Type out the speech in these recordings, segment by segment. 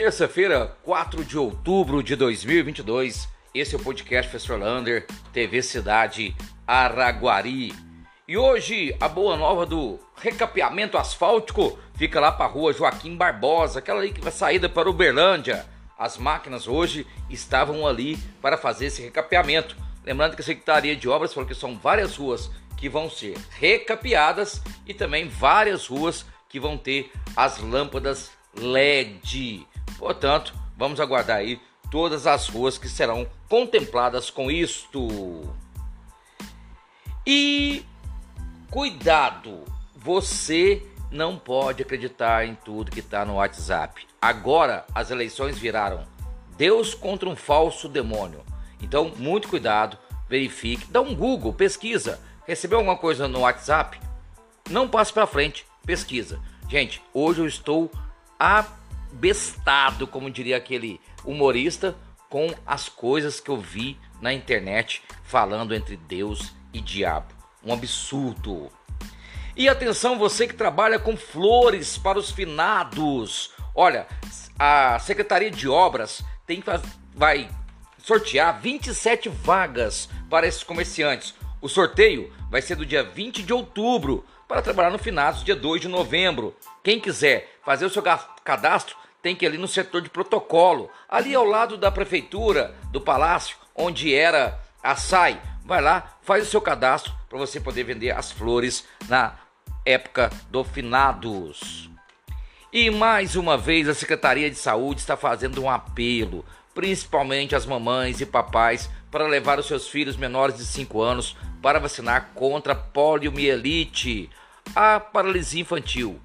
Terça-feira, 4 de outubro de 2022. Esse é o podcast Professor Lander, TV Cidade Araguari. E hoje a boa nova do recapeamento asfáltico fica lá para a rua Joaquim Barbosa, aquela ali que vai saída para Uberlândia. As máquinas hoje estavam ali para fazer esse recapeamento. Lembrando que a Secretaria de Obras falou que são várias ruas que vão ser recapeadas e também várias ruas que vão ter as lâmpadas LED. Portanto, vamos aguardar aí todas as ruas que serão contempladas com isto. E cuidado, você não pode acreditar em tudo que está no WhatsApp. Agora as eleições viraram Deus contra um falso demônio. Então, muito cuidado, verifique, dá um Google, pesquisa. Recebeu alguma coisa no WhatsApp? Não passe para frente, pesquisa. Gente, hoje eu estou a bestado, como diria aquele humorista, com as coisas que eu vi na internet falando entre Deus e diabo. Um absurdo. E atenção, você que trabalha com flores para os finados. Olha, a Secretaria de Obras tem vai sortear 27 vagas para esses comerciantes. O sorteio vai ser do dia 20 de outubro para trabalhar no finados dia 2 de novembro. Quem quiser fazer o seu cadastro tem que ir ali no setor de protocolo, ali ao lado da prefeitura, do palácio, onde era a SAI. Vai lá, faz o seu cadastro para você poder vender as flores na época do finados. E mais uma vez a Secretaria de Saúde está fazendo um apelo, principalmente às mamães e papais, para levar os seus filhos menores de 5 anos para vacinar contra poliomielite, a paralisia infantil.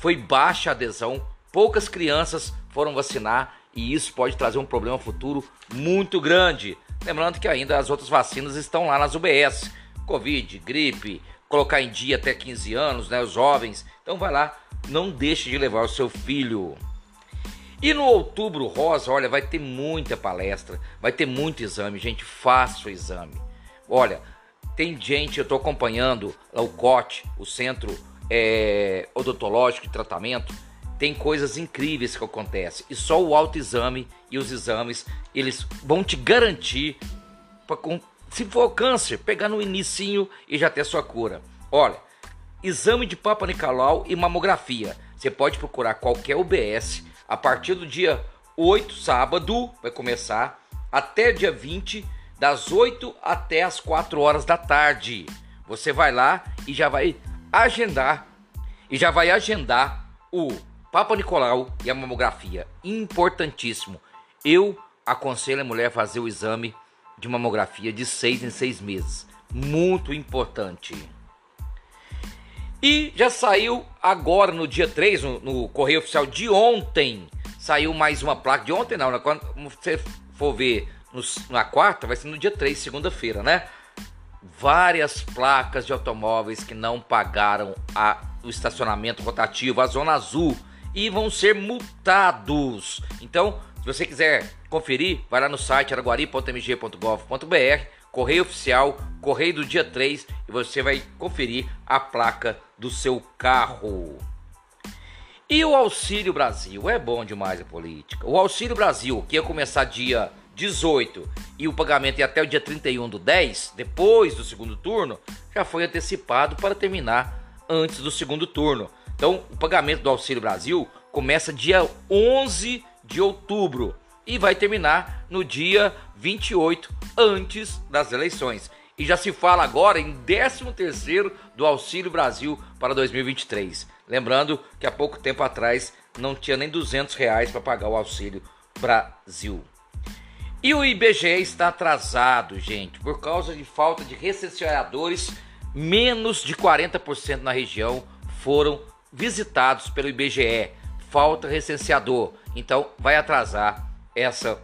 Foi baixa a adesão poucas crianças foram vacinar e isso pode trazer um problema futuro muito grande. Lembrando que ainda as outras vacinas estão lá nas UBS, Covid, gripe, colocar em dia até 15 anos, né, os jovens. Então vai lá, não deixe de levar o seu filho. E no outubro rosa, olha, vai ter muita palestra, vai ter muito exame, gente, faça o exame. Olha, tem gente, eu estou acompanhando o COT, o Centro é, Odontológico de Tratamento, tem coisas incríveis que acontecem e só o autoexame e os exames eles vão te garantir para se for câncer pegar no inicinho e já ter sua cura. Olha, exame de Papa Nicolau e mamografia. Você pode procurar qualquer UBS a partir do dia 8, sábado, vai começar até dia 20, das 8 até as 4 horas da tarde. Você vai lá e já vai agendar e já vai agendar o Papa Nicolau e a mamografia, importantíssimo. Eu aconselho a mulher a fazer o exame de mamografia de seis em seis meses. Muito importante. E já saiu agora no dia 3, no, no Correio Oficial de ontem, saiu mais uma placa. De ontem não, né? quando você for ver na quarta, vai ser no dia 3, segunda-feira, né? Várias placas de automóveis que não pagaram a, o estacionamento rotativo, a zona azul e vão ser multados. Então, se você quiser conferir, vai lá no site araguari.mg.gov.br, correio oficial, correio do dia 3 e você vai conferir a placa do seu carro. E o Auxílio Brasil? É bom demais a política. O Auxílio Brasil, que ia começar dia 18 e o pagamento ia até o dia 31 do 10, depois do segundo turno, já foi antecipado para terminar antes do segundo turno. Então, o pagamento do Auxílio Brasil começa dia 11 de outubro e vai terminar no dia 28, antes das eleições. E já se fala agora em 13º do Auxílio Brasil para 2023. Lembrando que há pouco tempo atrás não tinha nem 200 reais para pagar o Auxílio Brasil. E o IBGE está atrasado, gente, por causa de falta de recenseadores. Menos de 40% na região foram visitados pelo IBGE. Falta recenseador, então vai atrasar essa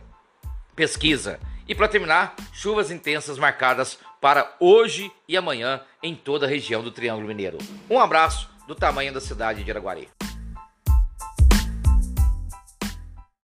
pesquisa. E para terminar, chuvas intensas marcadas para hoje e amanhã em toda a região do Triângulo Mineiro. Um abraço do tamanho da cidade de Araguari.